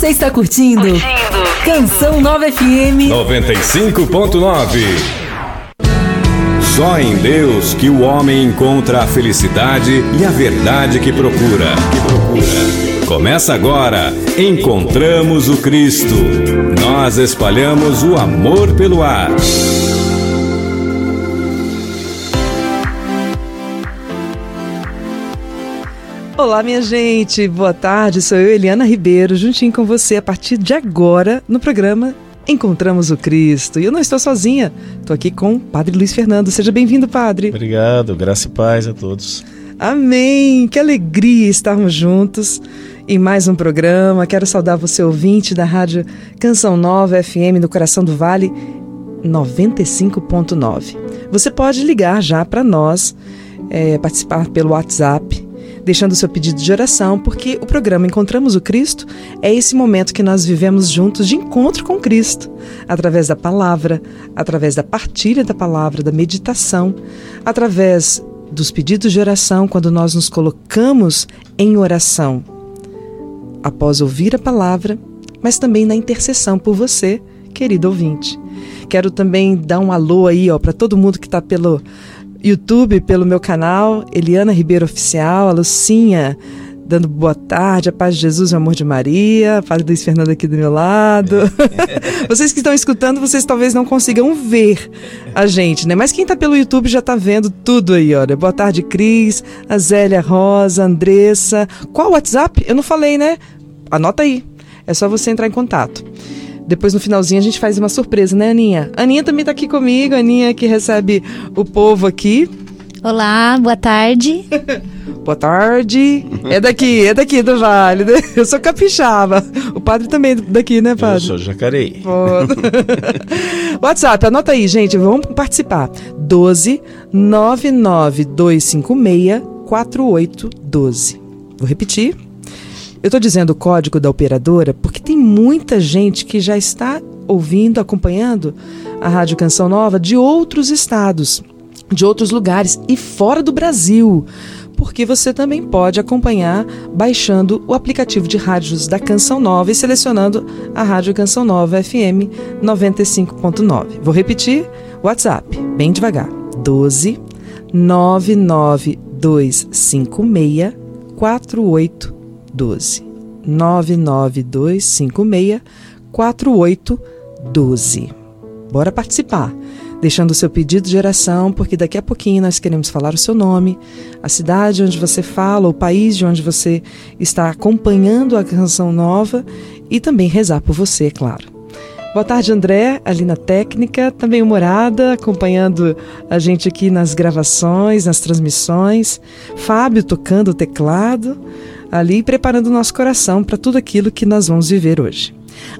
Você está curtindo? curtindo. Canção Nova FM 95.9. Só em Deus que o homem encontra a felicidade e a verdade que procura. Que procura. Começa agora. Encontramos o Cristo. Nós espalhamos o amor pelo ar. Olá, minha gente, boa tarde. Sou eu, Eliana Ribeiro, juntinho com você a partir de agora no programa Encontramos o Cristo. E eu não estou sozinha, estou aqui com o Padre Luiz Fernando. Seja bem-vindo, Padre. Obrigado, graça e paz a todos. Amém. Que alegria estarmos juntos em mais um programa. Quero saudar você, ouvinte da Rádio Canção Nova FM no Coração do Vale 95.9. Você pode ligar já para nós, é, participar pelo WhatsApp deixando seu pedido de oração, porque o programa Encontramos o Cristo é esse momento que nós vivemos juntos de encontro com Cristo, através da palavra, através da partilha da palavra, da meditação, através dos pedidos de oração, quando nós nos colocamos em oração após ouvir a palavra, mas também na intercessão por você, querido ouvinte. Quero também dar um alô aí para todo mundo que está pelo YouTube, pelo meu canal, Eliana Ribeiro Oficial, a Lucinha dando boa tarde, a paz de Jesus o amor de Maria, Padre Luiz Fernando aqui do meu lado. É. vocês que estão escutando, vocês talvez não consigam ver a gente, né? Mas quem está pelo YouTube já está vendo tudo aí, olha. Boa tarde, Cris, a Zélia Rosa, Andressa. Qual o WhatsApp? Eu não falei, né? Anota aí. É só você entrar em contato. Depois no finalzinho a gente faz uma surpresa, né, Aninha? Aninha também tá aqui comigo, Aninha que recebe o povo aqui. Olá, boa tarde. boa tarde. É daqui, é daqui do Vale. Né? Eu sou capixaba. O padre também é daqui, né, padre? Eu sou Jacareí. WhatsApp, anota aí, gente, vamos participar. 12 99256 4812. Vou repetir. Eu estou dizendo o código da operadora porque tem muita gente que já está ouvindo, acompanhando a Rádio Canção Nova de outros estados, de outros lugares e fora do Brasil. Porque você também pode acompanhar baixando o aplicativo de rádios da Canção Nova e selecionando a Rádio Canção Nova FM 95.9. Vou repetir: WhatsApp, bem devagar. 12 99256 48 12 99256 4812. Bora participar, deixando o seu pedido de oração, porque daqui a pouquinho nós queremos falar o seu nome, a cidade onde você fala, o país de onde você está acompanhando a canção nova e também rezar por você, é claro. Boa tarde, André, ali na técnica, também o Morada, acompanhando a gente aqui nas gravações, nas transmissões. Fábio tocando o teclado ali preparando o nosso coração para tudo aquilo que nós vamos viver hoje.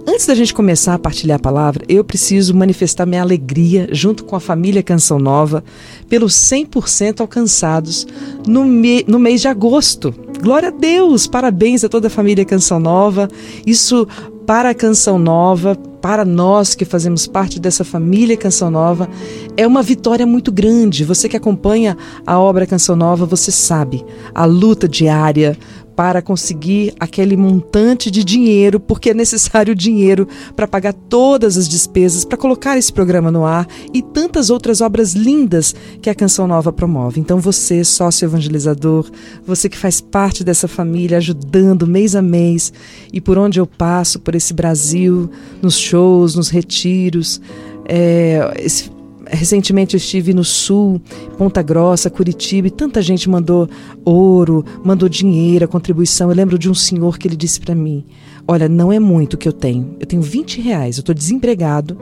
Antes da gente começar a partilhar a palavra, eu preciso manifestar minha alegria junto com a família Canção Nova pelos 100% alcançados no, me no mês de agosto. Glória a Deus! Parabéns a toda a família Canção Nova. Isso para a Canção Nova, para nós que fazemos parte dessa família Canção Nova, é uma vitória muito grande. Você que acompanha a obra Canção Nova, você sabe a luta diária, para conseguir aquele montante de dinheiro, porque é necessário dinheiro para pagar todas as despesas, para colocar esse programa no ar e tantas outras obras lindas que a Canção Nova promove. Então, você, sócio evangelizador, você que faz parte dessa família, ajudando mês a mês e por onde eu passo, por esse Brasil, nos shows, nos retiros, é, esse Recentemente eu estive no Sul, Ponta Grossa, Curitiba, e tanta gente mandou ouro, mandou dinheiro, contribuição. Eu lembro de um senhor que ele disse para mim: Olha, não é muito que eu tenho. Eu tenho 20 reais, eu estou desempregado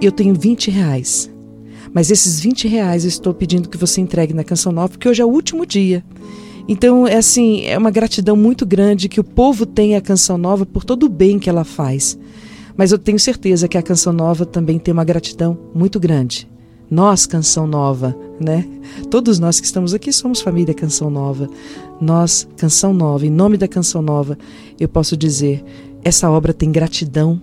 e eu tenho 20 reais. Mas esses 20 reais eu estou pedindo que você entregue na Canção Nova, porque hoje é o último dia. Então, é assim, é uma gratidão muito grande que o povo tem a Canção Nova por todo o bem que ela faz. Mas eu tenho certeza que a Canção Nova também tem uma gratidão muito grande. Nós, Canção Nova, né? Todos nós que estamos aqui somos família Canção Nova. Nós, Canção Nova, em nome da Canção Nova, eu posso dizer: essa obra tem gratidão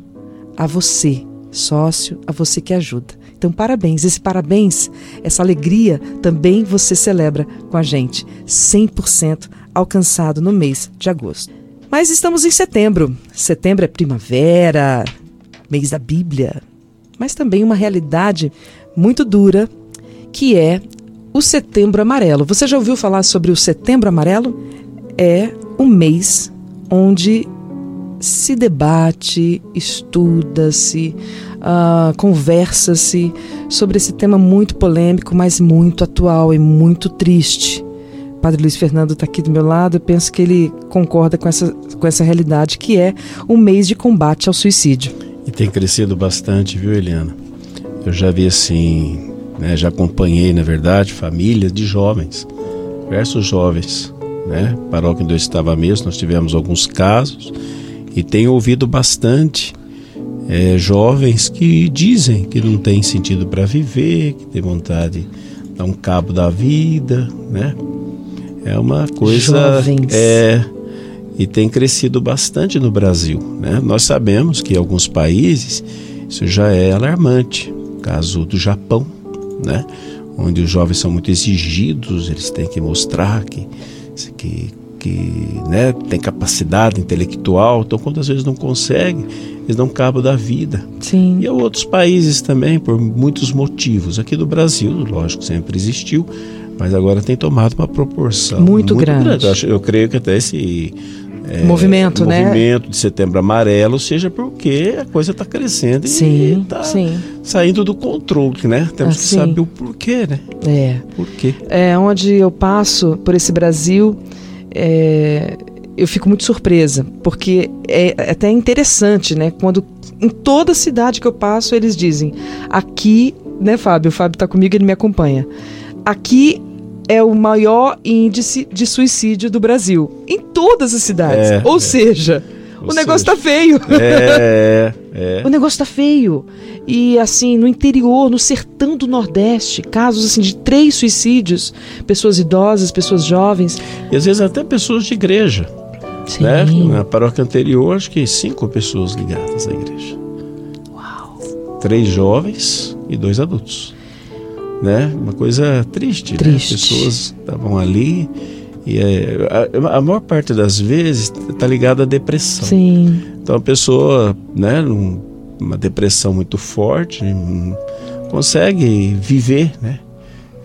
a você, sócio, a você que ajuda. Então, parabéns. Esse parabéns, essa alegria também você celebra com a gente, 100% alcançado no mês de agosto. Mas estamos em setembro. Setembro é primavera, mês da Bíblia, mas também uma realidade muito dura que é o Setembro Amarelo. Você já ouviu falar sobre o Setembro Amarelo? É um mês onde se debate, estuda-se, uh, conversa-se sobre esse tema muito polêmico, mas muito atual e muito triste. O Padre Luiz Fernando está aqui do meu lado, eu penso que ele concorda com essa, com essa realidade, que é o mês de combate ao suicídio. E tem crescido bastante, viu, Eliana? Eu já vi assim, né, já acompanhei, na verdade, famílias de jovens, diversos jovens, né? Paróquia onde eu estava mesmo, nós tivemos alguns casos e tenho ouvido bastante é, jovens que dizem que não tem sentido para viver, que tem vontade de dar um cabo da vida, né? É uma coisa Jovens. é e tem crescido bastante no Brasil, né? Nós sabemos que em alguns países isso já é alarmante, caso do Japão, né? Onde os jovens são muito exigidos, eles têm que mostrar que que que né, tem capacidade intelectual, então quantas vezes não consegue, eles dão cabo da vida. Sim. E há outros países também, por muitos motivos. Aqui do Brasil, lógico, sempre existiu, mas agora tem tomado uma proporção Muito grande. Eu, acho- eu creio que até esse é, Movimento, né? movimento de setembro amarelo seja porque a coisa está crescendo e Sim, está sim. saindo do controle, né? Temos que Assim. saber o porquê, né? É. Por quê? é, onde eu passo por esse Brasil, é, eu fico muito surpresa, porque é até interessante, né? Quando em toda cidade que eu passo, eles dizem: aqui, né, Fábio? O Fábio está comigo, ele me acompanha. Aqui é o maior índice de suicídio do Brasil. Em todas as cidades. É, Ou é. seja, Ou o negócio seja, tá feio. É, é. O negócio tá feio. E assim, no interior, no sertão do Nordeste, casos assim de três suicídios, pessoas idosas, pessoas jovens. E às vezes até pessoas de igreja. Sim. Né? Na paróquia anterior, acho que cinco pessoas ligadas à igreja. Uau! Três jovens e dois adultos. Né? Uma coisa triste, Triste. né? As pessoas estavam ali e é, a, a maior parte das vezes está ligada à depressão. Sim. Então a pessoa, né, num- uma depressão muito forte, consegue viver, né?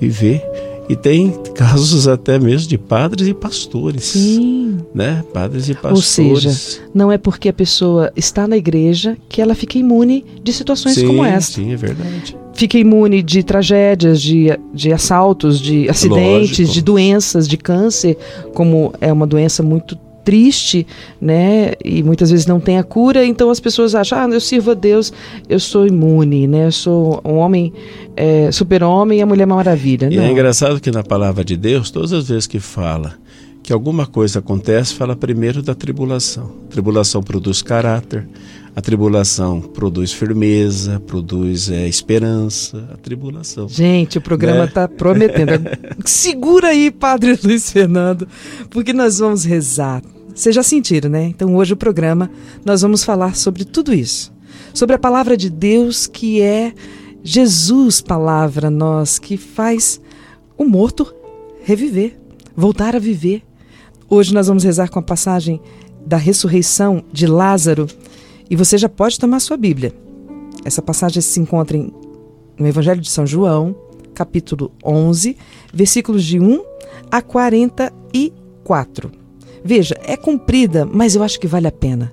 Viver. E tem casos até mesmo de padres e pastores, Sim. né? Padres e Ou pastores. seja, não é porque a pessoa está na igreja que ela fica imune de situações sim, como essa. Sim, é verdade. Fica imune de tragédias, de, de assaltos, de acidentes, Lógico. de doenças, de câncer, como é uma doença muito triste, né? E muitas vezes não tem a cura, então as pessoas acham, ah, eu sirvo a Deus, eu sou imune, né? Eu sou um homem, é, super-homem e a Mulher Maravilha. E não. é engraçado que na palavra de Deus, todas as vezes que fala que alguma coisa acontece, fala primeiro da tribulação. A tribulação produz caráter, a tribulação produz firmeza, produz é, esperança, a tribulação. Gente, o programa Né? está prometendo. Segura aí, Padre Luiz Fernando, porque nós vamos rezar. Vocês já sentiram, né? Então, hoje o programa nós vamos falar sobre tudo isso. Sobre a palavra de Deus, que é Jesus, palavra nós, que faz o morto reviver, voltar a viver. Hoje nós vamos rezar com a passagem da ressurreição de Lázaro. E você já pode tomar sua Bíblia. Essa passagem se encontra em no Evangelho de São João, capítulo 11, versículos de 1 a 44. Veja, é comprida, mas eu acho que vale a pena.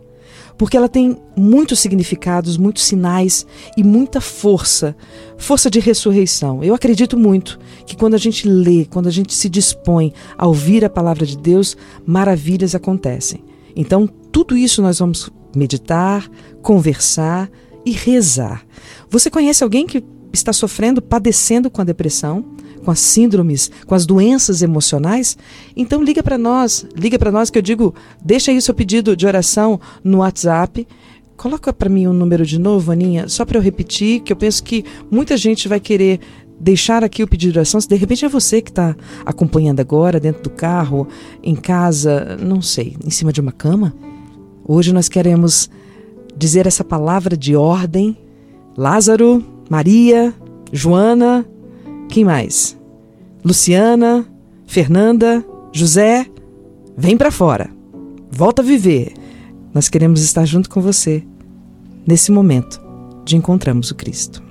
Porque ela tem muitos significados, muitos sinais e muita força força de ressurreição. Eu acredito muito que quando a gente lê, quando a gente se dispõe a ouvir a palavra de Deus, maravilhas acontecem. Então, tudo isso nós vamos meditar, conversar e rezar. Você conhece alguém que está sofrendo, padecendo com a depressão, com as síndromes, com as doenças emocionais? Então liga para nós, liga para nós que eu digo, deixa aí o seu pedido de oração no WhatsApp. Coloca para mim o número de novo, Aninha, só para eu repetir, que eu penso que muita gente vai querer deixar aqui o pedido de oração. Se de repente é você que está acompanhando agora, dentro do carro, em casa, não sei, em cima de uma cama. Hoje nós queremos dizer essa palavra de ordem. Lázaro, Maria, Joana, quem mais? Luciana, Fernanda, José, vem para fora. volta a viver. Nós queremos estar junto com você nesse momento de encontramos o Cristo.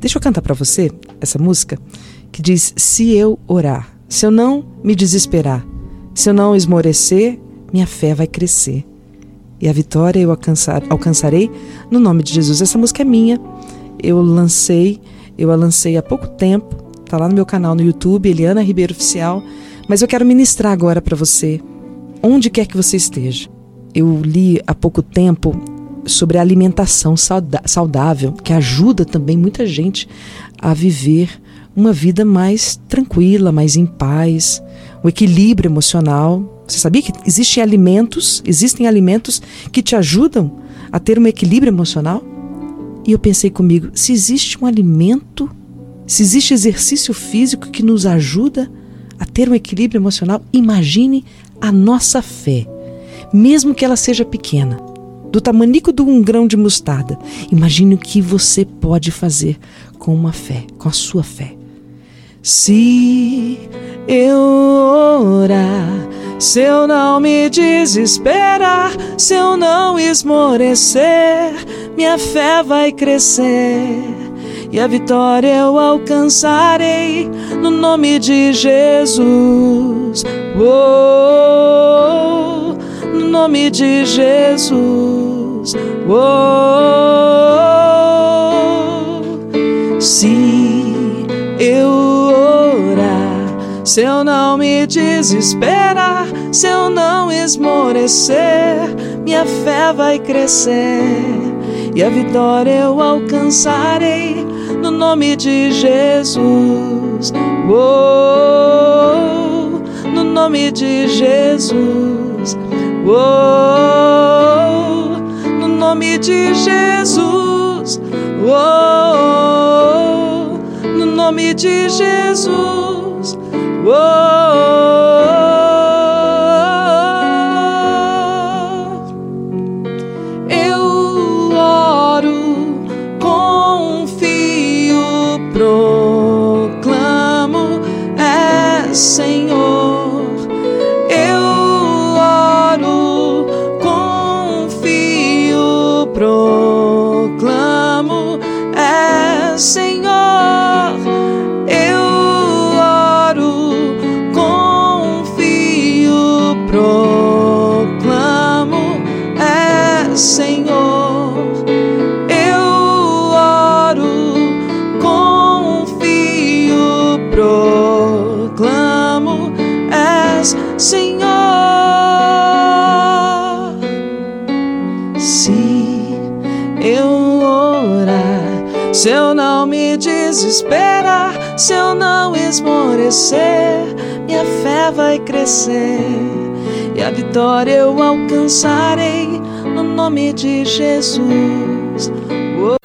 Deixa eu cantar para você essa música que diz: Se eu orar, se eu não me desesperar, se eu não esmorecer, minha fé vai crescer. E a vitória eu alcançar, alcançarei no nome de Jesus. Essa música é minha. Eu lancei, eu a lancei há pouco tempo. Tá lá no meu canal no YouTube, Eliana Ribeiro Oficial. Mas eu quero ministrar agora para você, onde quer que você esteja. Eu li há pouco tempo sobre a alimentação saudável, que ajuda também muita gente a viver uma vida mais tranquila, mais em paz, o equilíbrio emocional. Você sabia que existem alimentos, existem alimentos que te ajudam a ter um equilíbrio emocional? E eu pensei comigo, se existe um alimento, se existe exercício físico que nos ajuda a ter um equilíbrio emocional, imagine a nossa fé, mesmo que ela seja pequena do tamanico de um grão de mostarda. Imagine o que você pode fazer com uma fé, com a sua fé. Se eu orar, se eu não me desesperar, se eu não esmorecer, minha fé vai crescer e a vitória eu alcançarei no nome de Jesus. Oh, no nome de Jesus. Oh, se eu orar, se eu não me desesperar, se eu não esmorecer, minha fé vai crescer e a vitória eu alcançarei no nome de Jesus. Oh, no nome de Jesus. Oh, nome de Jesus. Oh, no nome de Jesus. Oh, desesperar, se eu não esmorecer, minha fé vai crescer e a vitória eu alcançarei no nome de Jesus. Oh,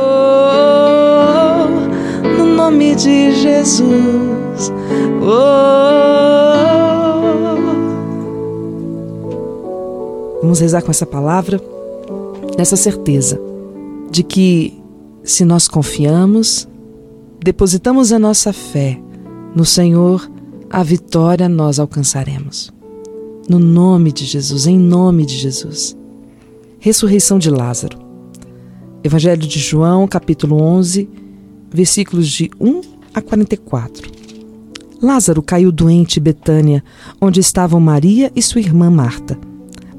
no nome de Jesus. Oh. Vamos rezar com essa palavra, nessa certeza de que se nós confiamos, depositamos a nossa fé no Senhor, a vitória nós alcançaremos. No nome de Jesus, em nome de Jesus. Ressurreição de Lázaro. Evangelho de João, capítulo 11, versículos de 1 a 44. Lázaro caiu doente em Betânia, onde estavam Maria e sua irmã Marta.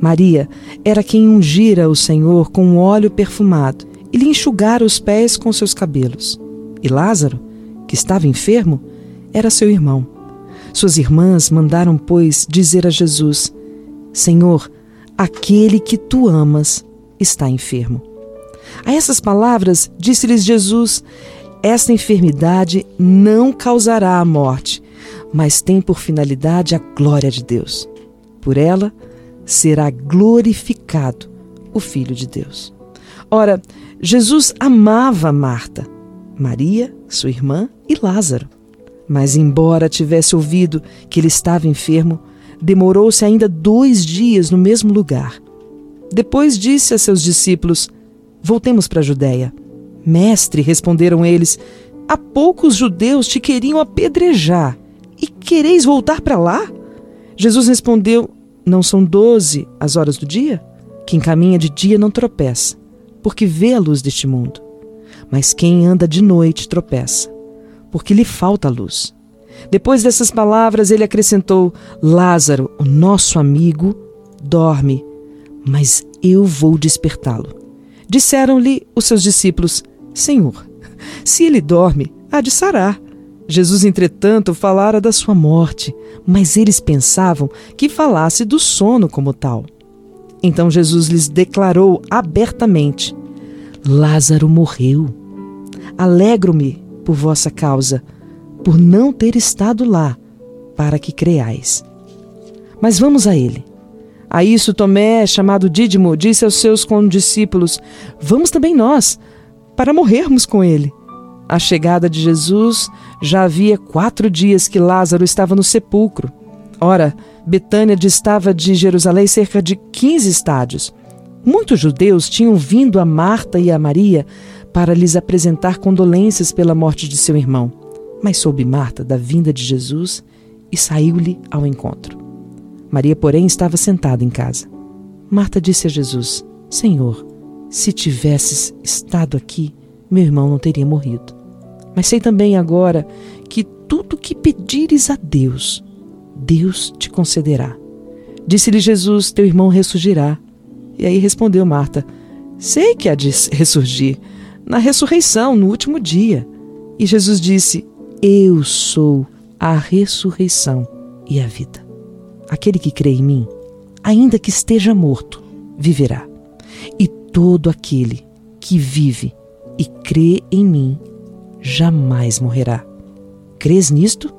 Maria era quem ungira o Senhor com um óleo perfumado e lhe enxugara os pés com seus cabelos. E Lázaro, que estava enfermo, era seu irmão. Suas irmãs mandaram, pois, dizer a Jesus: Senhor, aquele que tu amas está enfermo. A essas palavras disse-lhes Jesus: Esta enfermidade não causará a morte, mas tem por finalidade a glória de Deus. Por ela será glorificado o Filho de Deus. Ora, Jesus amava Marta Maria, sua irmã e Lázaro. Mas, embora tivesse ouvido que ele estava enfermo, demorou-se ainda dois dias no mesmo lugar. Depois disse a seus discípulos: Voltemos para a Judéia. Mestre, responderam eles, há pouco os judeus te queriam apedrejar e quereis voltar para lá? Jesus respondeu: não são doze as horas do dia? Quem caminha de dia não tropeça, porque vê a luz deste mundo. Mas quem anda de noite tropeça, porque lhe falta luz. Depois dessas palavras, ele acrescentou: Lázaro, o nosso amigo, dorme, mas eu vou despertá-lo. Disseram-lhe os seus discípulos: Senhor, se ele dorme, há de sarar. Jesus, entretanto, falara da sua morte, mas eles pensavam que falasse do sono como tal. Então Jesus lhes declarou abertamente: Lázaro morreu. Alegro-me por vossa causa, por não ter estado lá, para que creais. Mas vamos a ele. A isso Tomé, chamado Dídimo, disse aos seus condiscípulos: Vamos também nós, para morrermos com ele. A chegada de Jesus já havia quatro dias que Lázaro estava no sepulcro. Ora, Betânia distava de Jerusalém cerca de 15 estádios. Muitos judeus tinham vindo a Marta e a Maria para lhes apresentar condolências pela morte de seu irmão. Mas soube Marta da vinda de Jesus e saiu-lhe ao encontro. Maria, porém, estava sentada em casa. Marta disse a Jesus: Senhor, se tivesses estado aqui, meu irmão não teria morrido. Mas sei também agora que tudo que pedires a Deus, Deus te concederá. Disse-lhe Jesus: Teu irmão ressurgirá. E aí respondeu Marta: Sei que há de ressurgir, na ressurreição, no último dia. E Jesus disse: Eu sou a ressurreição e a vida. Aquele que crê em mim, ainda que esteja morto, viverá. E todo aquele que vive e crê em mim jamais morrerá. Crês nisto?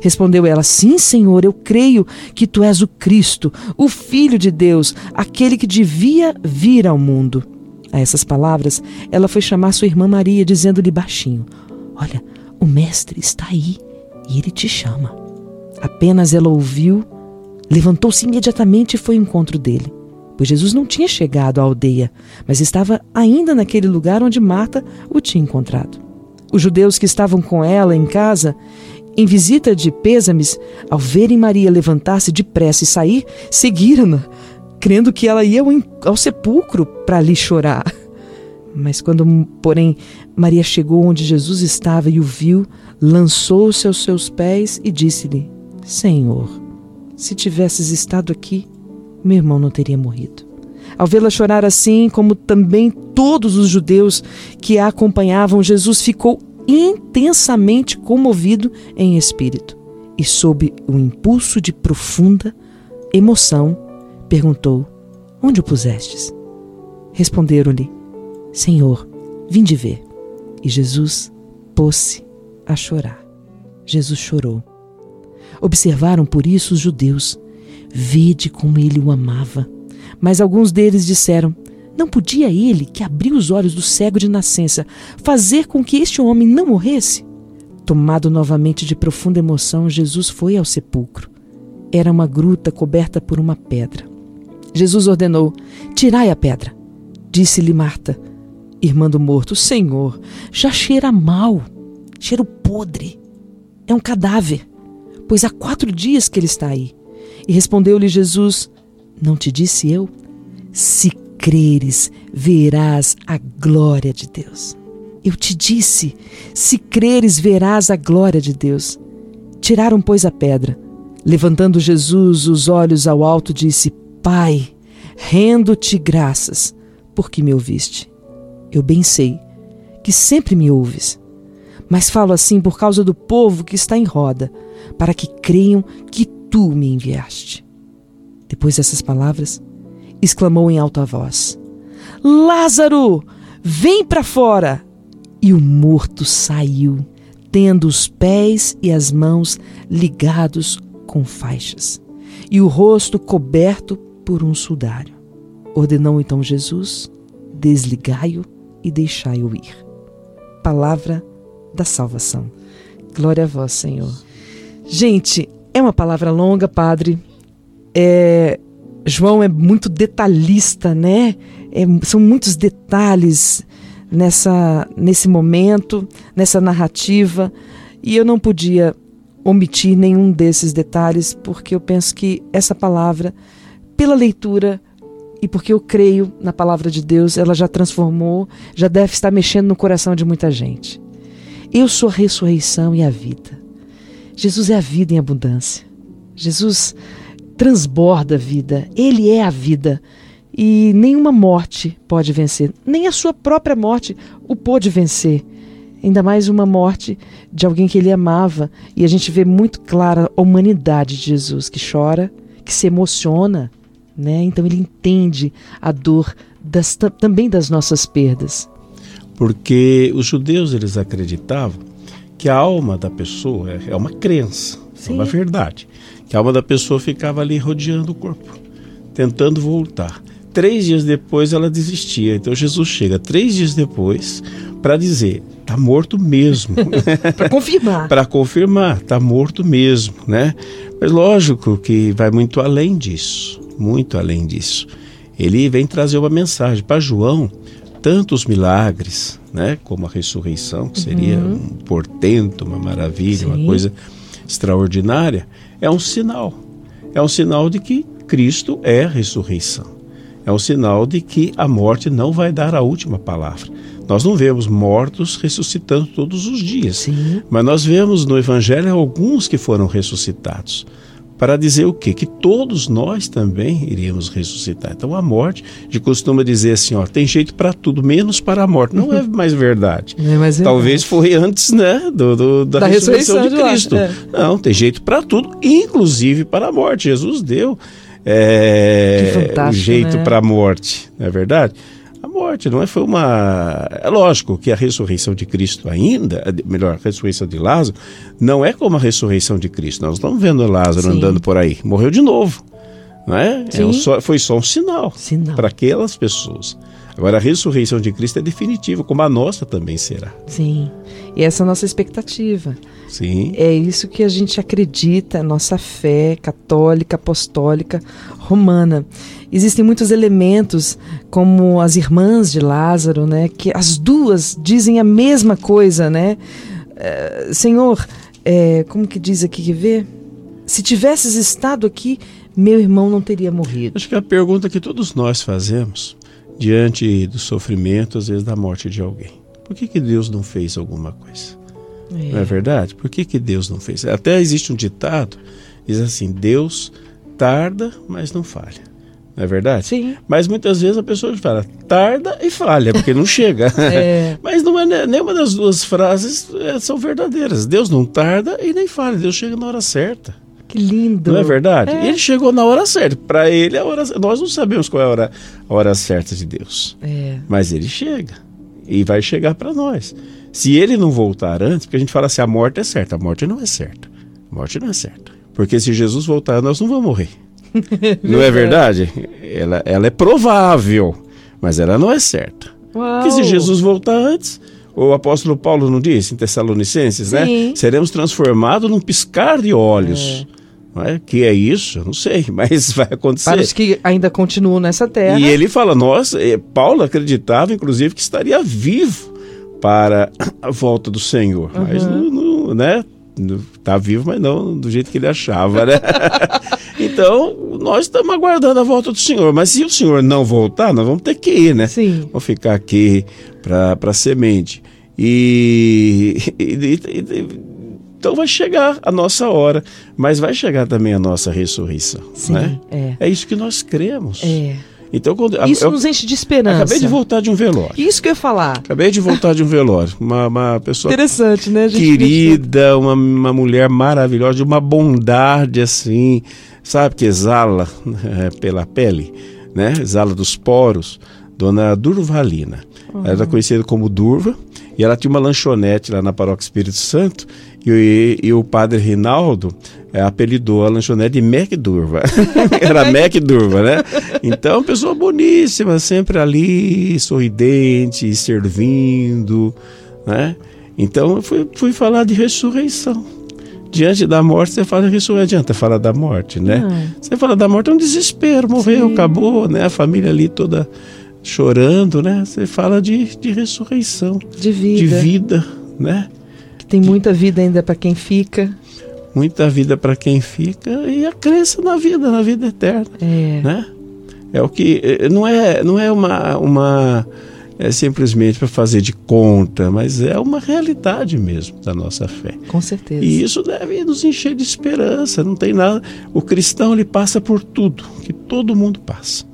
Respondeu ela: Sim, Senhor, eu creio que tu és o Cristo, o Filho de Deus, aquele que devia vir ao mundo. A essas palavras, ela foi chamar sua irmã Maria, dizendo-lhe baixinho: Olha, o Mestre está aí e ele te chama. Apenas ela ouviu, levantou-se imediatamente e foi ao encontro dele pois Jesus não tinha chegado à aldeia, mas estava ainda naquele lugar onde Marta o tinha encontrado. Os judeus que estavam com ela em casa, em visita de pêsames, ao verem Maria levantar-se depressa e sair, seguiram-na, crendo que ela ia ao, ao sepulcro para ali chorar. Mas quando, porém, Maria chegou onde Jesus estava e o viu, lançou-se aos seus pés e disse-lhe: Senhor, se tivesses estado aqui, meu irmão não teria morrido. Ao vê-la chorar assim, como também todos os judeus que a acompanhavam, Jesus ficou intensamente comovido em espírito e, sob o impulso de profunda emoção, perguntou: Onde o pusestes? Responderam-lhe: Senhor, vim de ver. E Jesus pôs-se a chorar. Jesus chorou. Observaram por isso os judeus Vede como ele o amava. Mas alguns deles disseram: Não podia ele, que abriu os olhos do cego de nascença, fazer com que este homem não morresse? Tomado novamente de profunda emoção, Jesus foi ao sepulcro. Era uma gruta coberta por uma pedra. Jesus ordenou: Tirai a pedra. Disse-lhe Marta, irmã do morto: Senhor, já cheira mal, cheiro podre. É um cadáver, pois há quatro dias que ele está aí. E respondeu-lhe Jesus: Não te disse eu? Se creres, verás a glória de Deus. Eu te disse: se creres, verás a glória de Deus. Tiraram, pois, a pedra. Levantando Jesus os olhos ao alto, disse: Pai, rendo-te graças, porque me ouviste. Eu bem sei que sempre me ouves, mas falo assim por causa do povo que está em roda, para que creiam que tu me enviaste. Depois dessas palavras, exclamou em alta voz: Lázaro, vem para fora! E o morto saiu, tendo os pés e as mãos ligados com faixas, e o rosto coberto por um sudário. Ordenou então Jesus: Desligai-o e deixai-o ir. Palavra da salvação. Glória a vós, Senhor. Gente, é uma palavra longa, padre. É, João é muito detalhista, né? É, são muitos detalhes nessa, nesse momento, nessa narrativa, e eu não podia omitir nenhum desses detalhes, porque eu penso que essa palavra, pela leitura e porque eu creio na palavra de Deus, ela já transformou, já deve estar mexendo no coração de muita gente. Eu sou a ressurreição e a vida. Jesus é a vida em abundância. Jesus transborda a vida, ele é a vida. E nenhuma morte pode vencer, nem a sua própria morte o pôde vencer. Ainda mais uma morte de alguém que ele amava. E a gente vê muito clara a humanidade de Jesus, que chora, que se emociona, né? Então ele entende a dor das, também das nossas perdas. Porque os judeus eles acreditavam que a alma da pessoa é, é uma crença, Sim. é uma verdade. Que a alma da pessoa ficava ali rodeando o corpo, tentando voltar. Três dias depois ela desistia. Então Jesus chega três dias depois para dizer: está morto mesmo. para confirmar. para confirmar, está morto mesmo, né? Mas lógico que vai muito além disso, muito além disso. Ele vem trazer uma mensagem para João, tantos milagres, né, como a ressurreição, que seria uhum. um portento, uma maravilha, Sim. uma coisa extraordinária, é um sinal. É um sinal de que Cristo é a ressurreição é um sinal de que a morte não vai dar a última palavra. Nós não vemos mortos ressuscitando todos os dias, Sim. mas nós vemos no Evangelho alguns que foram ressuscitados. Para dizer o quê? Que todos nós também iríamos ressuscitar. Então a morte, de costuma dizer assim, ó, tem jeito para tudo, menos para a morte. Não é mais verdade. É mais Talvez foi antes, né, do, do da, da, ressurreição, ressurreição de Cristo. é. Não, tem jeito para tudo, inclusive para a morte. Jesus deu é, o jeito né? para a morte, não é verdade? A morte não é foi uma é lógico que a ressurreição de Cristo ainda, melhor, a ressurreição de Lázaro não é como a ressurreição de Cristo. Nós estamos vendo Lázaro Sim. andando por aí, morreu de novo, não é? é um só, foi só um sinal, sinal. para aquelas pessoas. Agora, a ressurreição de Cristo é definitiva, como a nossa também será. Sim, e essa é a nossa expectativa. Sim. É isso que a gente acredita, nossa fé católica, apostólica, romana. Existem muitos elementos, como as irmãs de Lázaro, né, que as duas dizem a mesma coisa, né? É, Senhor, é, como que diz aqui que vê? Se tivesses estado aqui, meu irmão não teria morrido. Acho que é a pergunta que todos nós fazemos diante do sofrimento, às vezes da morte de alguém. Por que, que Deus não fez alguma coisa? É. Não é verdade? Por que, que Deus não fez? Até existe um ditado, diz assim, Deus tarda, mas não falha. Não é verdade? Sim. Mas muitas vezes a pessoa fala, tarda e falha, porque não chega. é. Mas não é nenhuma das duas frases é, são verdadeiras. Deus não tarda e nem falha, Deus chega na hora certa. Que lindo. Não é verdade? É. Ele chegou na hora certa. Para ele, a hora, nós não sabemos qual é a hora, a hora certa de Deus. É. Mas ele chega. E vai chegar para nós. Se ele não voltar antes, porque a gente fala assim, a morte é certa. A morte não é certa. A morte não é certa. Porque se Jesus voltar, nós não vamos morrer. não é verdade? Ela, ela é provável, mas ela não é certa. Uau. Porque se Jesus voltar antes, o apóstolo Paulo não disse em Tessalonicenses, né? Sim. né? Seremos transformados num piscar de olhos. É. É? Que é isso? Eu não sei, mas vai acontecer. Para os que ainda continuam nessa terra. E ele fala, nós, eh, Paulo acreditava, inclusive, que estaria vivo para a volta do Senhor. Uhum. Mas não, não, né? Está vivo, mas não do jeito que ele achava, né? então, nós estamos aguardando a volta do Senhor. Mas se o Senhor não voltar, nós vamos ter que ir, né? Sim. Vamos ficar aqui para a semente. E, e, e, então vai chegar a nossa hora, mas vai chegar também a nossa ressurreição. Sim, né? é. é isso que nós cremos. É. Então, quando, Isso eu, nos enche de esperança. Acabei de voltar de um velório. Isso que eu ia falar. Acabei de voltar de um velório. Uma, uma pessoa. Interessante, né? Querida, uma, uma mulher maravilhosa, de uma bondade assim, sabe, que exala é, pela pele, né? Exala dos poros. Dona Durvalina. Uhum. Ela era conhecida como Durva. E ela tinha uma lanchonete lá na Paróquia Espírito Santo e, e, o padre Rinaldo é, apelidou a lanchonete de Mac Durva. Era Mac Durva, né? Então, pessoa boníssima, sempre ali, sorridente, servindo, né? Então, eu fui, fui falar de ressurreição. Diante da morte, você fala de ressurreição, adianta falar da morte, né? Não. Você fala da morte, é um desespero, morreu, Sim. acabou, né? A família ali toda chorando, né? Você fala de, de ressurreição, de vida, de vida, né? Que tem muita vida ainda para quem fica. muita vida para quem fica e a crença na vida, na vida eterna. É. Né? É o que é, não é, não é uma, uma é simplesmente para fazer de conta, mas é uma realidade mesmo da nossa fé. Com certeza. E isso deve nos encher de esperança. Não tem nada. O cristão ele passa por tudo que todo mundo passa.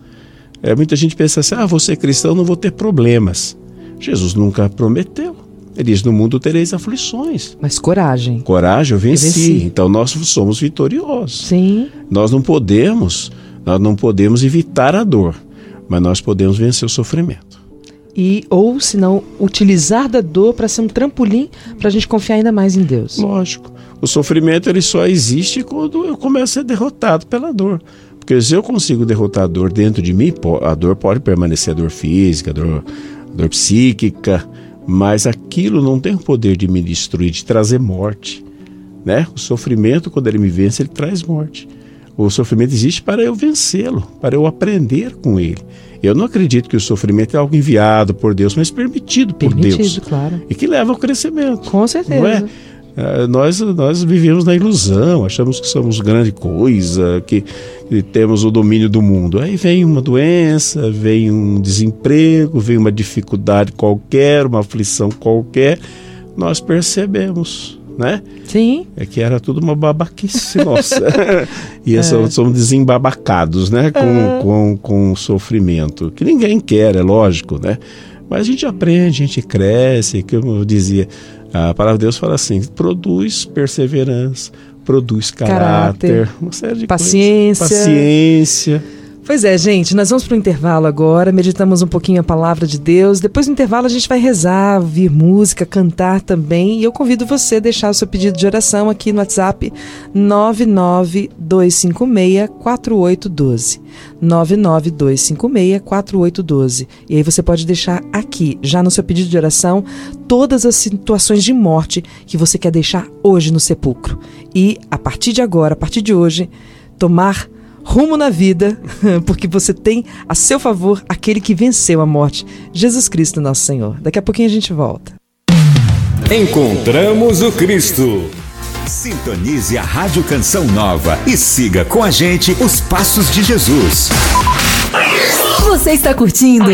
É, muita gente pensa assim: ah, você cristão, não vou ter problemas. Jesus nunca prometeu. Ele diz: no mundo tereis aflições. Mas coragem. Coragem, eu venci. Eu venci. Então nós somos vitoriosos. Sim. Nós não podemos, nós não podemos evitar a dor, mas nós podemos vencer o sofrimento. E ou se não utilizar da dor para ser um trampolim para a gente confiar ainda mais em Deus. Lógico. O sofrimento ele só existe quando eu começo a ser derrotado pela dor. Porque se eu consigo derrotar a dor dentro de mim, a dor pode permanecer a dor física, a dor, a dor psíquica, mas aquilo não tem o poder de me destruir, de trazer morte. Né? O sofrimento, quando ele me vence, ele traz morte. O sofrimento existe para eu vencê-lo, para eu aprender com ele. Eu não acredito que o sofrimento é algo enviado por Deus, mas permitido por Permitido, Deus. claro. E que leva ao crescimento. Com certeza. Não é? Ah, Nós, nós vivemos na ilusão, achamos que somos grande coisa, que, que temos o domínio do mundo. Aí vem uma doença, vem um desemprego, vem uma dificuldade qualquer, uma aflição qualquer, nós percebemos, né? Sim. É que era tudo uma babaquice nossa. e é. somos, somos desembabacados, né? Com, com, com o sofrimento. Que ninguém quer, é lógico, né? Mas a gente aprende, a gente cresce, como eu dizia, a palavra de Deus fala assim: produz perseverança, produz caráter, Caráter, uma série de paciência. coisas. Paciência. Pois é, gente, nós vamos para o intervalo agora, meditamos um pouquinho a palavra de Deus. Depois do intervalo a gente vai rezar, ouvir música, cantar também. E eu convido você a deixar o seu pedido de oração aqui no WhatsApp 992564812. 992564812. E aí você pode deixar aqui, já no seu pedido de oração, todas as situações de morte que você quer deixar hoje no sepulcro. E a partir de agora, a partir de hoje, tomar rumo na vida, porque você tem a seu favor aquele que venceu a morte, Jesus Cristo, nosso Senhor. Daqui a pouquinho a gente volta. Encontramos o Cristo. Sintonize a Rádio Canção Nova e siga com a gente os passos de Jesus. Você está curtindo?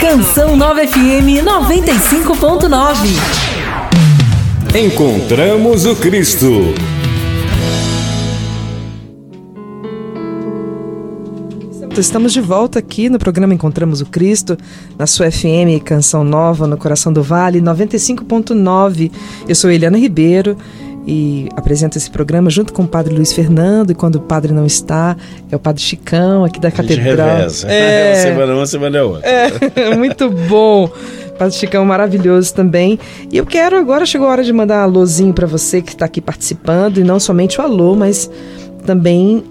Canção Nova FM 95.9. Encontramos o Cristo. Estamos de volta aqui no programa Encontramos o Cristo, na sua FM Canção Nova, no Coração do Vale, 95.9. Eu sou Eliana Ribeiro e apresento esse programa junto com o Padre Luiz Fernando. E quando o Padre não está, é o Padre Chicão, aqui da Catedral. reveza. É. Uma semana uma, semana é outra. É, muito bom. Padre Chicão maravilhoso também. E eu quero agora, chegou a hora de mandar um alôzinho para você que está aqui participando, e não somente o alô, mas também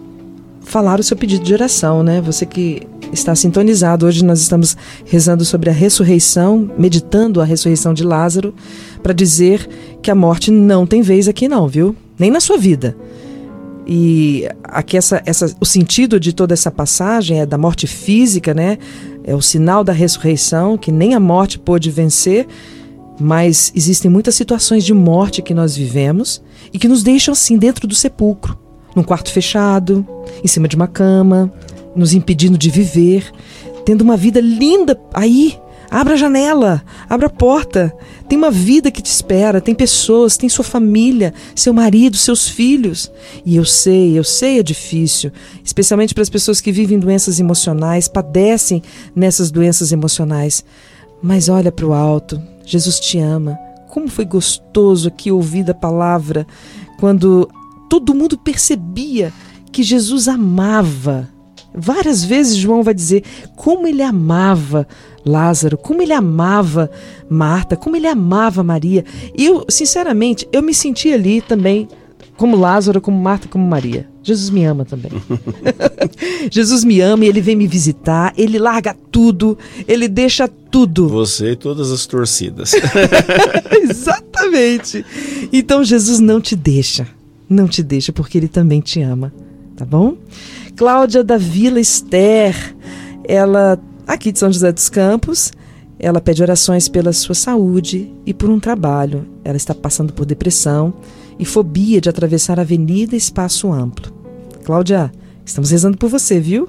falar o seu pedido de oração, né? Você que está sintonizado. Hoje nós estamos rezando sobre a ressurreição, meditando a ressurreição de Lázaro, para dizer que a morte não tem vez aqui não, viu? Nem na sua vida. E aqui essa, essa, o sentido de toda essa passagem é da morte física, né? É o sinal da ressurreição, que nem a morte pôde vencer, mas existem muitas situações de morte que nós vivemos e que nos deixam assim dentro do sepulcro, num quarto fechado, em cima de uma cama, nos impedindo de viver, tendo uma vida linda aí. Abra a janela, abra a porta. Tem uma vida que te espera, tem pessoas, tem sua família, seu marido, seus filhos. E eu sei, eu sei é difícil, especialmente para as pessoas que vivem doenças emocionais, padecem nessas doenças emocionais. Mas olha para o alto, Jesus te ama. Como foi gostoso aqui ouvir a palavra quando todo mundo percebia que Jesus amava. Várias vezes João vai dizer como ele amava Lázaro, como ele amava Marta, como ele amava Maria. E eu, sinceramente, eu me senti ali também como Lázaro, como Marta, como Maria. Jesus me ama também. Jesus me ama e ele vem me visitar, ele larga tudo, ele deixa tudo. Você e todas as torcidas. Exatamente. Então Jesus não te deixa. Não te deixa porque ele também te ama, tá bom? Cláudia da Vila Esther, ela aqui de São José dos Campos, Ela pede orações pela sua saúde e por um trabalho. Ela está passando por depressão e fobia de atravessar avenida e espaço amplo. Cláudia, estamos rezando por você, viu?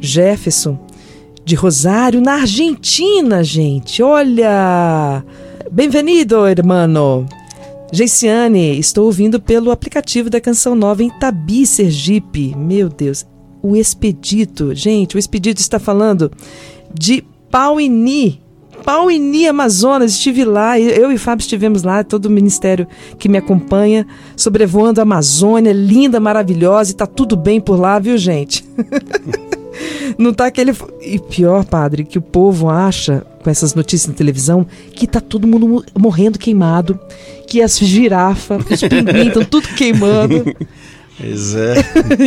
Jefferson, de Rosário, na Argentina, gente. Olha! Bem-vindo, hermano. Geiciane, estou ouvindo pelo aplicativo da Canção Nova em Tabi, Sergipe. Meu Deus, o Expedito. Gente, o Expedito está falando de Pauini, Pauini, Amazonas, estive lá, eu e Fábio estivemos lá, todo o ministério que me acompanha, sobrevoando a Amazônia, linda, maravilhosa, e tá tudo bem por lá, viu, gente? Não tá aquele. E pior, padre, que o povo acha, com essas notícias na televisão, que tá todo mundo morrendo queimado, que as girafas, os pinguins estão tudo queimando. Pois é.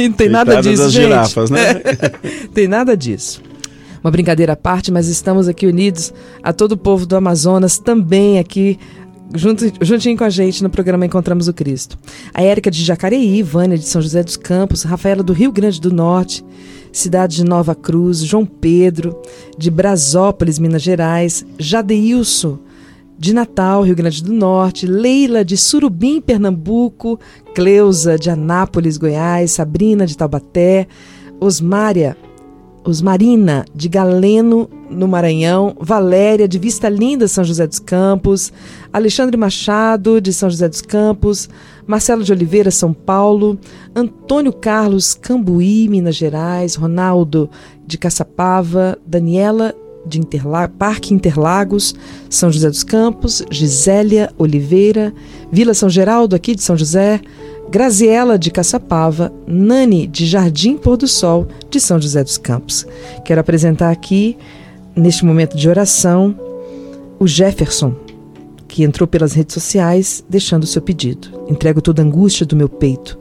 Não tem nada disso, das gente. girafas, né? Tem nada disso. Uma brincadeira à parte, mas estamos aqui unidos a todo o povo do Amazonas, também aqui junto, juntinho com a gente no programa Encontramos o Cristo. A Érica de Jacareí, Vânia de São José dos Campos, Rafaela do Rio Grande do Norte, cidade de Nova Cruz, João Pedro, de Brasópolis, Minas Gerais, Jadeilson, de Natal, Rio Grande do Norte, Leila de Surubim, Pernambuco, Cleusa de Anápolis, Goiás, Sabrina de Taubaté, Osmária, Osmarina de Galeno, no Maranhão, Valéria de Vista Linda, São José dos Campos, Alexandre Machado de São José dos Campos, Marcelo de Oliveira, São Paulo, Antônio Carlos Cambuí, Minas Gerais, Ronaldo de Caçapava, Daniela de Interla Parque Interlagos, São José dos Campos, Gisélia Oliveira, Vila São Geraldo, aqui de São José, Graziela de Caçapava, Nani de Jardim Pôr do Sol, de São José dos Campos. Quero apresentar aqui, neste momento de oração, o Jefferson, que entrou pelas redes sociais deixando o seu pedido. Entrego toda a angústia do meu peito.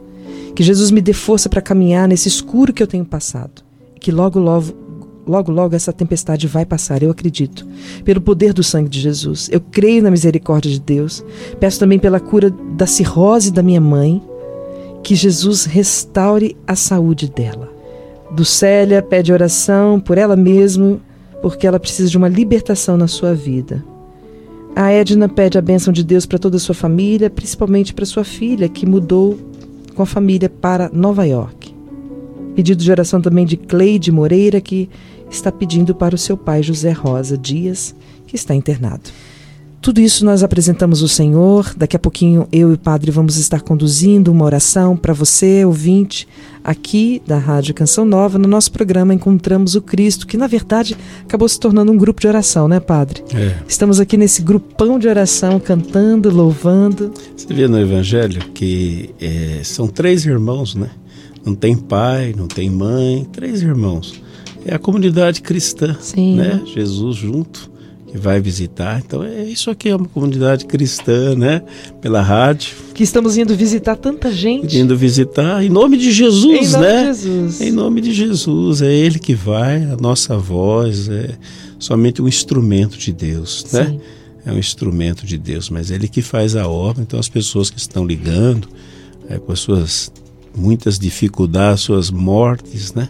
Que Jesus me dê força para caminhar nesse escuro que eu tenho passado. Que logo, logo, logo, logo essa tempestade vai passar, eu acredito. Pelo poder do sangue de Jesus. Eu creio na misericórdia de Deus. Peço também pela cura da cirrose da minha mãe. Que Jesus restaure a saúde dela. Dulcélia pede oração por ela mesma, porque ela precisa de uma libertação na sua vida. A Edna pede a bênção de Deus para toda a sua família, principalmente para sua filha, que mudou com a família para Nova York. Pedido de oração também de Cleide Moreira, que está pedindo para o seu pai José Rosa Dias, que está internado. Tudo isso nós apresentamos ao Senhor. Daqui a pouquinho eu e o Padre vamos estar conduzindo uma oração para você, ouvinte, aqui da Rádio Canção Nova. No nosso programa Encontramos o Cristo, que na verdade acabou se tornando um grupo de oração, né, Padre? É. Estamos aqui nesse grupão de oração, cantando, louvando. Você vê no Evangelho que é, são três irmãos, né? Não tem pai, não tem mãe, três irmãos. É a comunidade cristã, Sim. né? Jesus junto que vai visitar. Então é isso aqui é uma comunidade cristã, né? Pela rádio. Que estamos indo visitar tanta gente. Indo visitar em nome de Jesus, Em nome né? de Jesus. Em nome de Jesus, é Ele que vai, a nossa voz é somente um instrumento de Deus, né? Sim. É um instrumento de Deus, mas Ele que faz a obra. Então as pessoas que estão ligando, é, com as suas muitas dificuldades, suas mortes, né?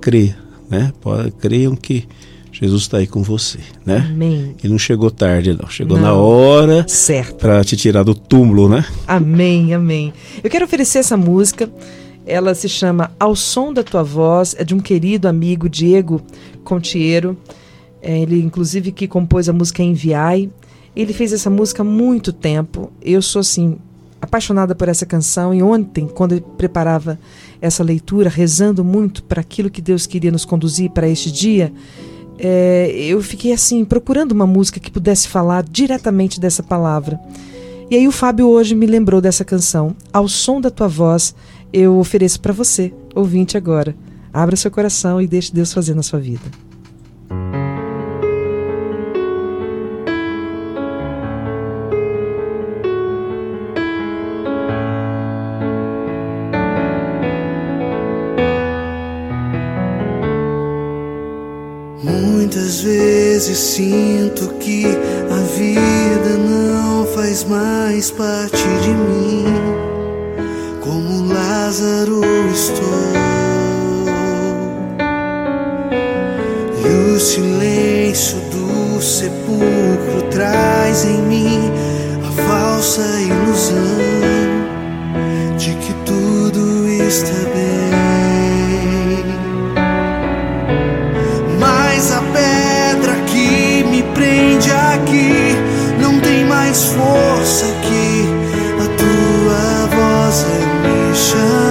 Crê, né? Pode- Creiam que Jesus está aí com você, né? Amém. E não chegou tarde, não. Chegou Não. na hora Certo. para te tirar do túmulo, né? Amém, amém. Eu quero oferecer essa música. Ela se chama Ao Som da Tua Voz. É de um querido amigo, Diego Contiero. É, ele, inclusive, que compôs a música Enviai. Ele fez essa música há muito tempo. Eu sou, assim, apaixonada por essa canção. E ontem, quando eu preparava essa leitura, rezando muito para aquilo que Deus queria nos conduzir para este dia, é, eu fiquei, assim, procurando uma música que pudesse falar diretamente dessa palavra. E aí o Fábio hoje me lembrou dessa canção. Ao som da tua voz, eu ofereço para você, ouvinte agora. Abra seu coração e deixe Deus fazer na sua vida. vezes sinto que a vida não faz mais parte de mim. Como Lázaro estou. E o silêncio do sepulcro traz em mim a falsa ilusão de que tudo está bem. mais força que a tua voz vai me chamar.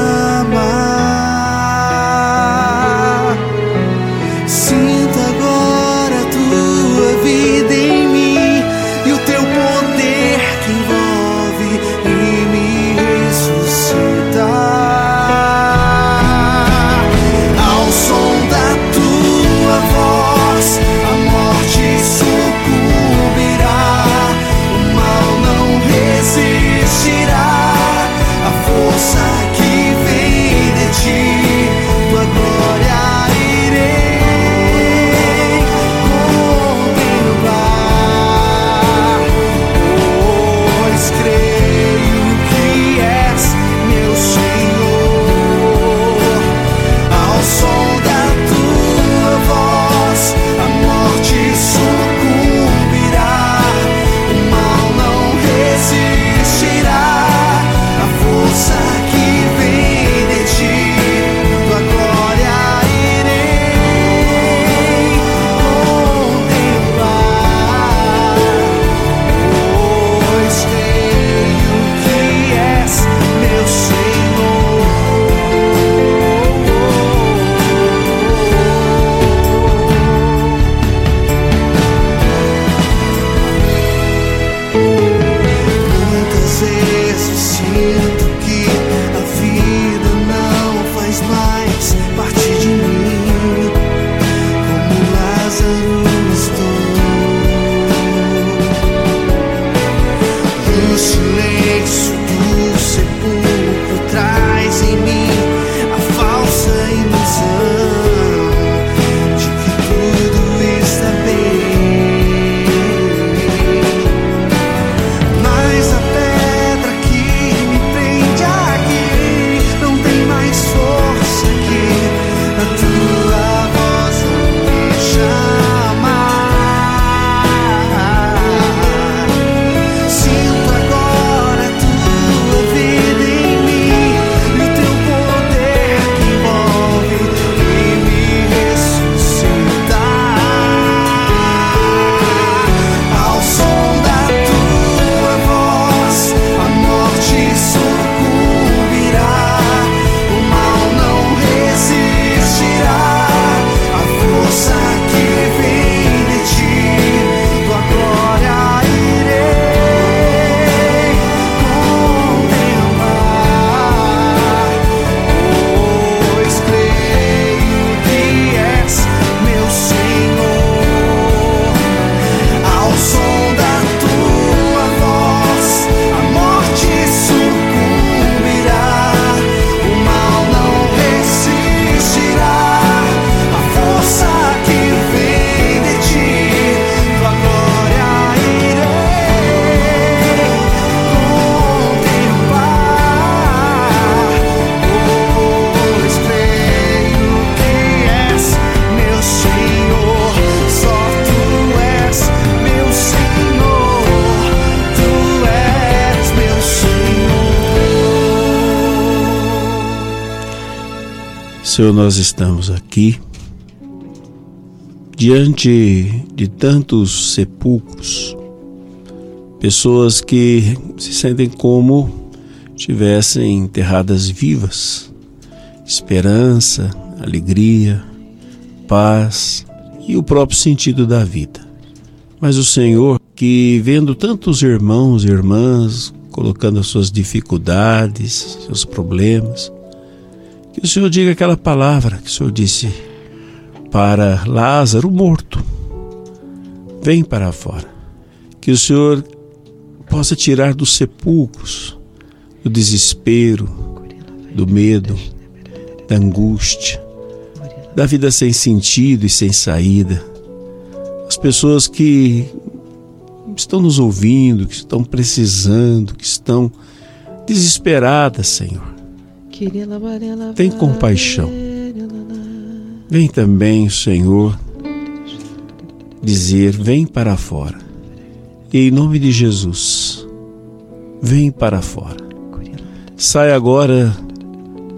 Senhor, nós estamos aqui diante de tantos sepulcros, pessoas que se sentem como tivessem enterradas vivas, esperança, alegria, paz e o próprio sentido da vida. Mas o Senhor, que vendo tantos irmãos e irmãs colocando as suas dificuldades, seus problemas, que o Senhor diga aquela palavra que o Senhor disse para Lázaro morto. Vem para fora. Que o Senhor possa tirar dos sepulcros, do desespero, do medo, da angústia, da vida sem sentido e sem saída. As pessoas que estão nos ouvindo, que estão precisando, que estão desesperadas, Senhor. Tem compaixão. Vem também, Senhor, dizer: vem para fora. E em nome de Jesus, vem para fora. Sai agora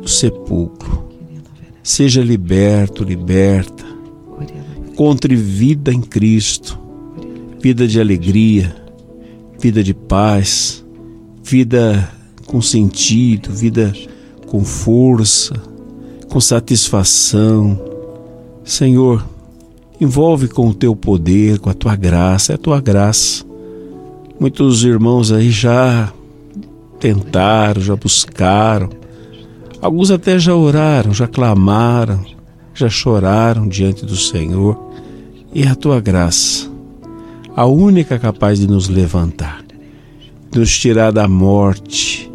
do sepulcro. Seja liberto, liberta. Encontre vida em Cristo, vida de alegria, vida de paz, vida com sentido, vida com força, com satisfação. Senhor, envolve com o teu poder, com a tua graça, é a tua graça. Muitos irmãos aí já tentaram, já buscaram, alguns até já oraram, já clamaram, já choraram diante do Senhor, e é a tua graça, a única capaz de nos levantar, de nos tirar da morte,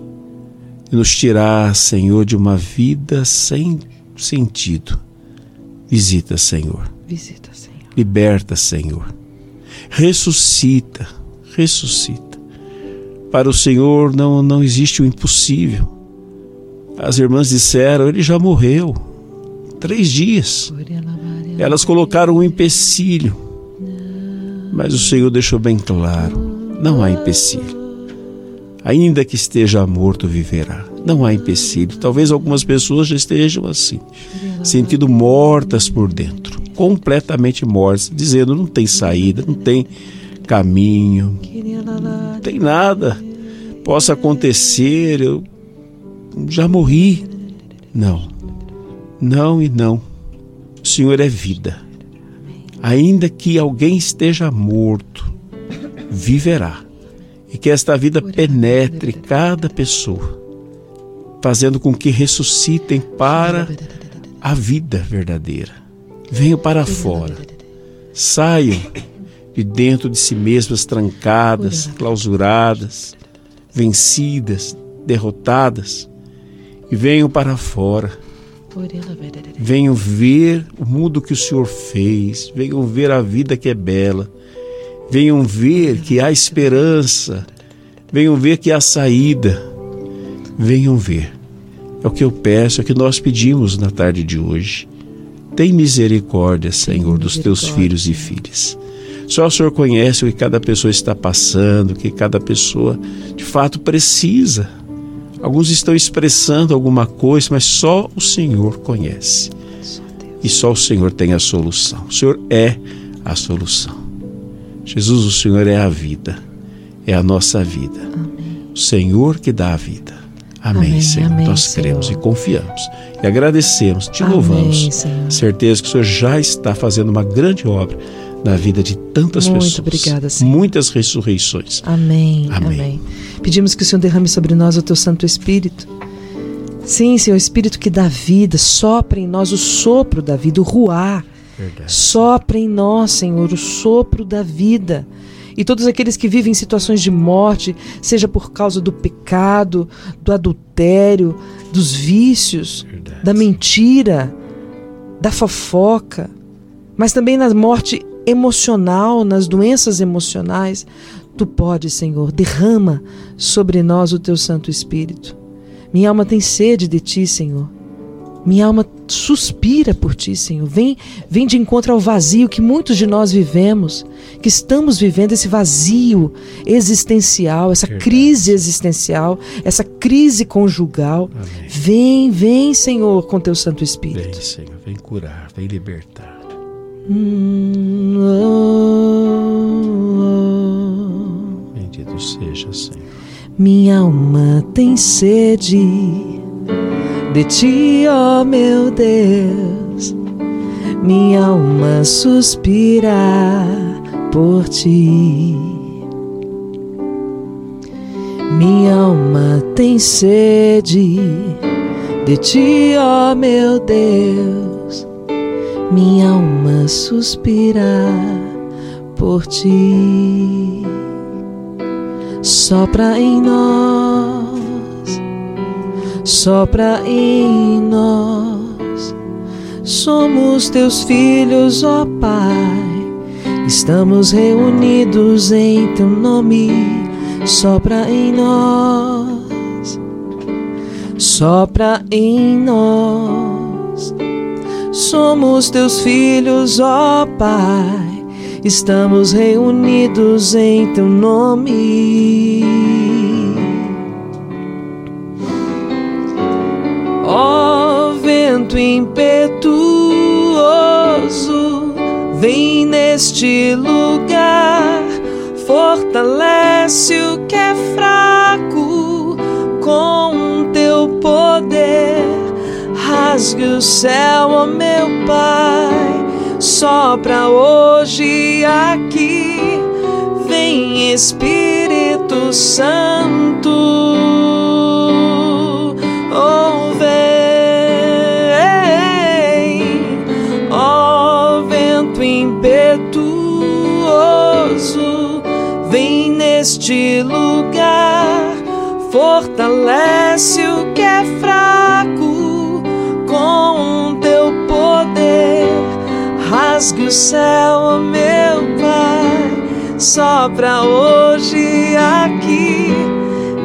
de nos tirar, Senhor, de uma vida sem sentido. Visita, Senhor. Visita, Senhor. Liberta, Senhor. Ressuscita, ressuscita. Para o Senhor não, não existe o impossível. As irmãs disseram: ele já morreu. Três dias. Elas colocaram um empecilho. Mas o Senhor deixou bem claro: não há empecilho. Ainda que esteja morto, viverá. Não há empecilho. Talvez algumas pessoas já estejam assim, sentindo mortas por dentro, completamente mortas, dizendo: não tem saída, não tem caminho, não tem nada. Possa acontecer, eu já morri. Não, não e não. O Senhor é vida. Ainda que alguém esteja morto, viverá. E que esta vida penetre cada pessoa, fazendo com que ressuscitem para a vida verdadeira. Venham para fora, saiam de dentro de si mesmas trancadas, clausuradas, vencidas, derrotadas, e venham para fora. Venham ver o mundo que o Senhor fez, venham ver a vida que é bela, venham ver que há esperança, venham ver que há saída, venham ver. É o que eu peço, é o que nós pedimos na tarde de hoje. Tem misericórdia, Senhor, dos teus filhos e filhas. Só o Senhor conhece o que cada pessoa está passando, o que cada pessoa de fato precisa. Alguns estão expressando alguma coisa, mas só o Senhor conhece. E só o Senhor tem a solução. O Senhor é a solução. Jesus, o Senhor é a vida, é a nossa vida. Amém. O Senhor que dá a vida. Amém, Amém Senhor. Amém, Nós Senhor. cremos e confiamos e agradecemos, te louvamos. Senhor. Certeza que o Senhor já está fazendo uma grande obra na vida de tantas Muito pessoas. obrigada, Senhor. Muitas ressurreições. Amém. Amém. Amém. Pedimos que o Senhor derrame sobre nós o teu Santo Espírito. Sim, Senhor, Espírito que dá vida, sopra em nós o sopro da vida, o ruar. Verdade. Sopra em nós, Senhor, o sopro da vida. E todos aqueles que vivem em situações de morte, seja por causa do pecado, do adultério, dos vícios, Verdade. da mentira, da fofoca, mas também na morte emocional, nas doenças emocionais, tu podes, Senhor, derrama sobre nós o teu Santo Espírito. Minha alma tem sede de ti, Senhor. Minha alma suspira por ti, Senhor. Vem, vem de encontro ao vazio que muitos de nós vivemos, que estamos vivendo esse vazio existencial, essa crise existencial, essa crise conjugal. Amém. Vem, vem, Senhor, com teu Santo Espírito. Vem, Senhor, vem curar, vem libertar. Bendito seja, Senhor. Minha alma tem sede de ti, ó meu Deus. Minha alma suspira por ti. Minha alma tem sede de ti, ó meu Deus minha alma suspira por ti. Sopra em nós, sopra em nós. Somos teus filhos, ó Pai. Estamos reunidos em teu nome. Sopra em nós, sopra em nós Somos teus filhos, ó Pai. estamos reunidos em teu nome. Vento impetuoso, vem neste lugar, fortalece o que é fraco com teu poder. Rasgue o céu, ó meu Pai, sopra hoje aqui, vem Espírito Santo. Fortalece o que é fraco com teu poder. Rasgue o céu, meu Pai, sopra hoje aqui,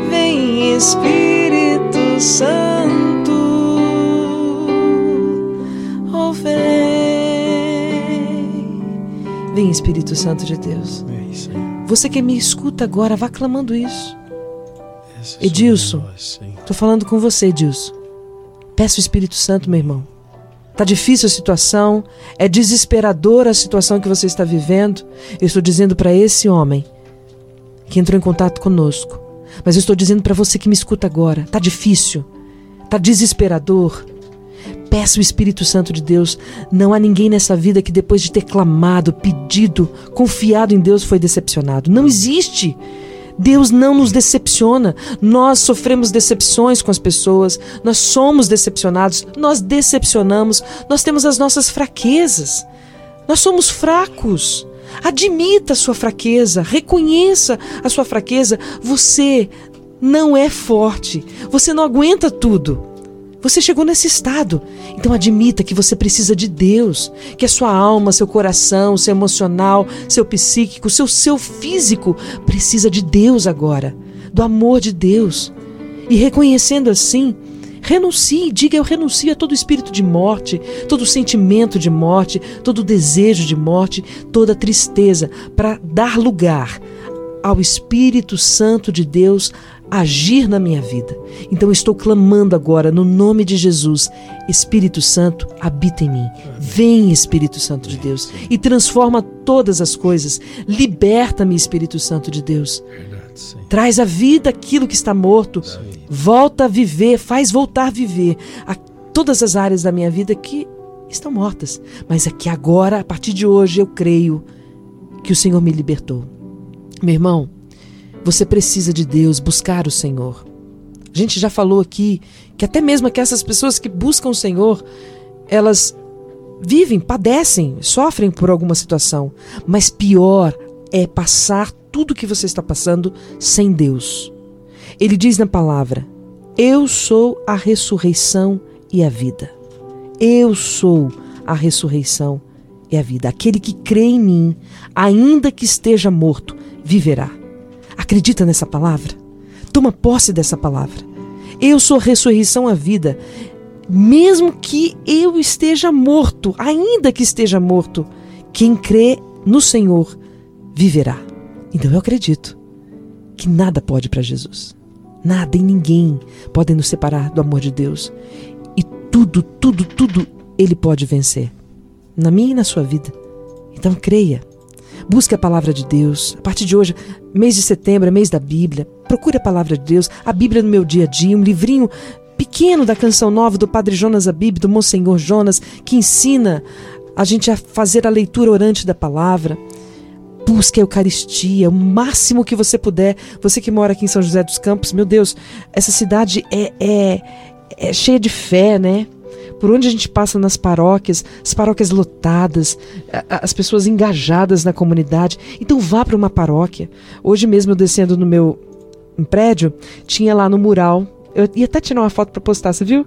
vem Espírito Santo. Oh, vem, vem Espírito Santo de Deus. É isso aí. Você que me escuta agora, vá clamando isso. Edilson. Tô falando com você, Edilson. Peça o Espírito Santo, meu irmão. Tá difícil a situação, é desesperadora a situação que você está vivendo. Eu estou dizendo para esse homem que entrou em contato conosco. Mas eu estou dizendo para você que me escuta agora, tá difícil, tá desesperador. Peça o Espírito Santo de Deus. Não há ninguém nessa vida que depois de ter clamado, pedido, confiado em Deus foi decepcionado. Não existe. Deus não nos decepciona. Nós sofremos decepções com as pessoas, nós somos decepcionados, nós decepcionamos, nós temos as nossas fraquezas. Nós somos fracos. Admita a sua fraqueza, reconheça a sua fraqueza. Você não é forte, você não aguenta tudo. Você chegou nesse estado. Então admita que você precisa de Deus, que a sua alma, seu coração, seu emocional, seu psíquico, seu seu físico precisa de Deus agora, do amor de Deus. E reconhecendo assim, renuncie, diga eu renuncio a todo espírito de morte, todo sentimento de morte, todo desejo de morte, toda tristeza, para dar lugar ao Espírito Santo de Deus agir na minha vida. Então estou clamando agora no nome de Jesus, Espírito Santo, habita em mim. Vem, Espírito Santo de Deus, e transforma todas as coisas. Liberta-me, Espírito Santo de Deus. Traz à vida aquilo que está morto. Volta a viver, faz voltar a viver a todas as áreas da minha vida que estão mortas. Mas é que agora, a partir de hoje, eu creio que o Senhor me libertou. Meu irmão, você precisa de Deus, buscar o Senhor. A gente já falou aqui que até mesmo que essas pessoas que buscam o Senhor, elas vivem, padecem, sofrem por alguma situação, mas pior é passar tudo que você está passando sem Deus. Ele diz na palavra: Eu sou a ressurreição e a vida. Eu sou a ressurreição e a vida. Aquele que crê em mim, ainda que esteja morto, viverá. Acredita nessa palavra? Toma posse dessa palavra. Eu sou ressurreição à vida. Mesmo que eu esteja morto, ainda que esteja morto, quem crê no Senhor viverá. Então eu acredito que nada pode para Jesus. Nada e ninguém podem nos separar do amor de Deus. E tudo, tudo, tudo Ele pode vencer. Na minha e na sua vida. Então creia. Busque a palavra de Deus. A partir de hoje, mês de setembro, é mês da Bíblia. Procure a palavra de Deus, a Bíblia no meu dia a dia, um livrinho pequeno da canção nova do Padre Jonas Abib, do Monsenhor Jonas, que ensina a gente a fazer a leitura orante da palavra. Busque a Eucaristia, o máximo que você puder. Você que mora aqui em São José dos Campos, meu Deus, essa cidade é, é, é cheia de fé, né? Por onde a gente passa nas paróquias, as paróquias lotadas, as pessoas engajadas na comunidade. Então vá para uma paróquia. Hoje mesmo eu descendo no meu um prédio, tinha lá no mural. Eu ia até tirar uma foto para postar, você viu?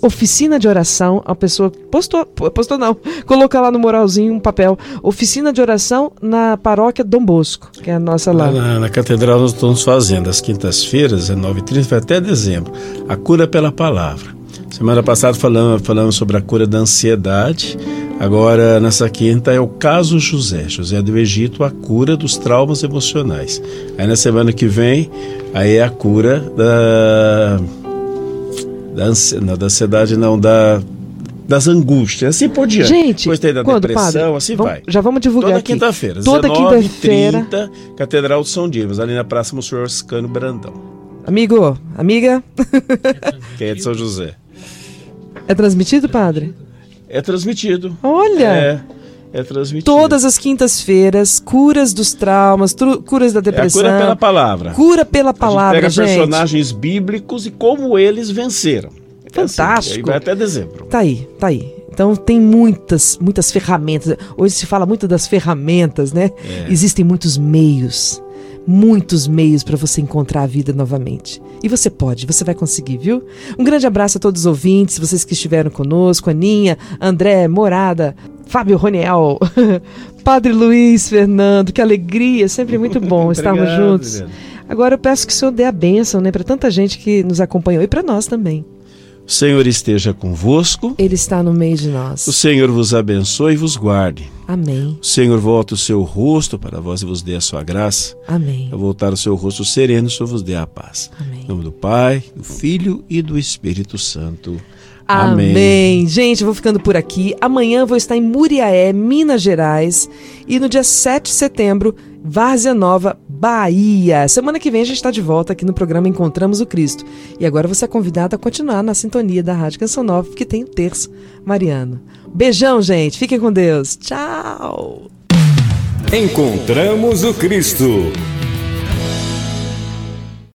Oficina de oração, a pessoa postou, postou não, colocou lá no muralzinho um papel. Oficina de oração na paróquia Dom Bosco, que é a nossa lá. Lá na, na catedral nós estamos fazendo às quintas-feiras, é 9h30, vai até dezembro. A cura pela palavra. Semana passada falamos, falamos sobre a cura da ansiedade. Agora, nessa quinta é o caso José, José do Egito, a cura dos traumas emocionais. Aí na semana que vem, aí é a cura da da, ansi... não, da ansiedade, não, da das angústias, assim por diante. Gente, Depois tem da quando, depressão, padre? assim Vamos- vai. já vamos divulgar Toda quinta-feira, Toda 19 quinta-feira. 30, Catedral de São Dimas, ali na Praça Monsenhor Scano Brandão, Amigo, amiga, que é de São José. É transmitido, padre? É transmitido. Olha! É, é transmitido. Todas as quintas-feiras, curas dos traumas, curas da É depressão. cura pela palavra. Cura pela a gente palavra, pega gente. personagens bíblicos e como eles venceram. É assim, Fantástico. vai até dezembro. Tá aí, tá aí. Então tem muitas, muitas ferramentas. Hoje se fala muito das ferramentas, né? É. Existem muitos meios, muitos meios para você encontrar a vida novamente. E você pode, você vai conseguir, viu? Um grande abraço a todos os ouvintes, vocês que estiveram conosco, Aninha, André, Morada, Fábio Roniel, Padre Luiz Fernando, que alegria, sempre muito bom estarmos juntos. Agora eu peço que o Senhor dê a bênção, né, para tanta gente que nos acompanhou e para nós também. O Senhor esteja convosco. Ele está no meio de O nós. Senhor vos abençoe e vos guarde. Amém. O Senhor volta o seu rosto para vós e vos dê a sua graça. Amém. Ao voltar o seu rosto sereno, o Senhor vos dê a paz. Amém. Em nome do Pai, do Filho e do Espírito Santo. Amém. Gente, eu vou ficando por aqui. Amanhã vou estar em Muriaé, Minas Gerais. E no dia 7 de setembro, Várzea Nova, Bahia. Semana que vem a gente está de volta aqui no programa Encontramos o Cristo. E agora você é convidado a continuar na sintonia da Rádio Canção Nova, porque tem o terço mariano. Beijão, gente. Fiquem com Deus. Tchau. Encontramos o Cristo.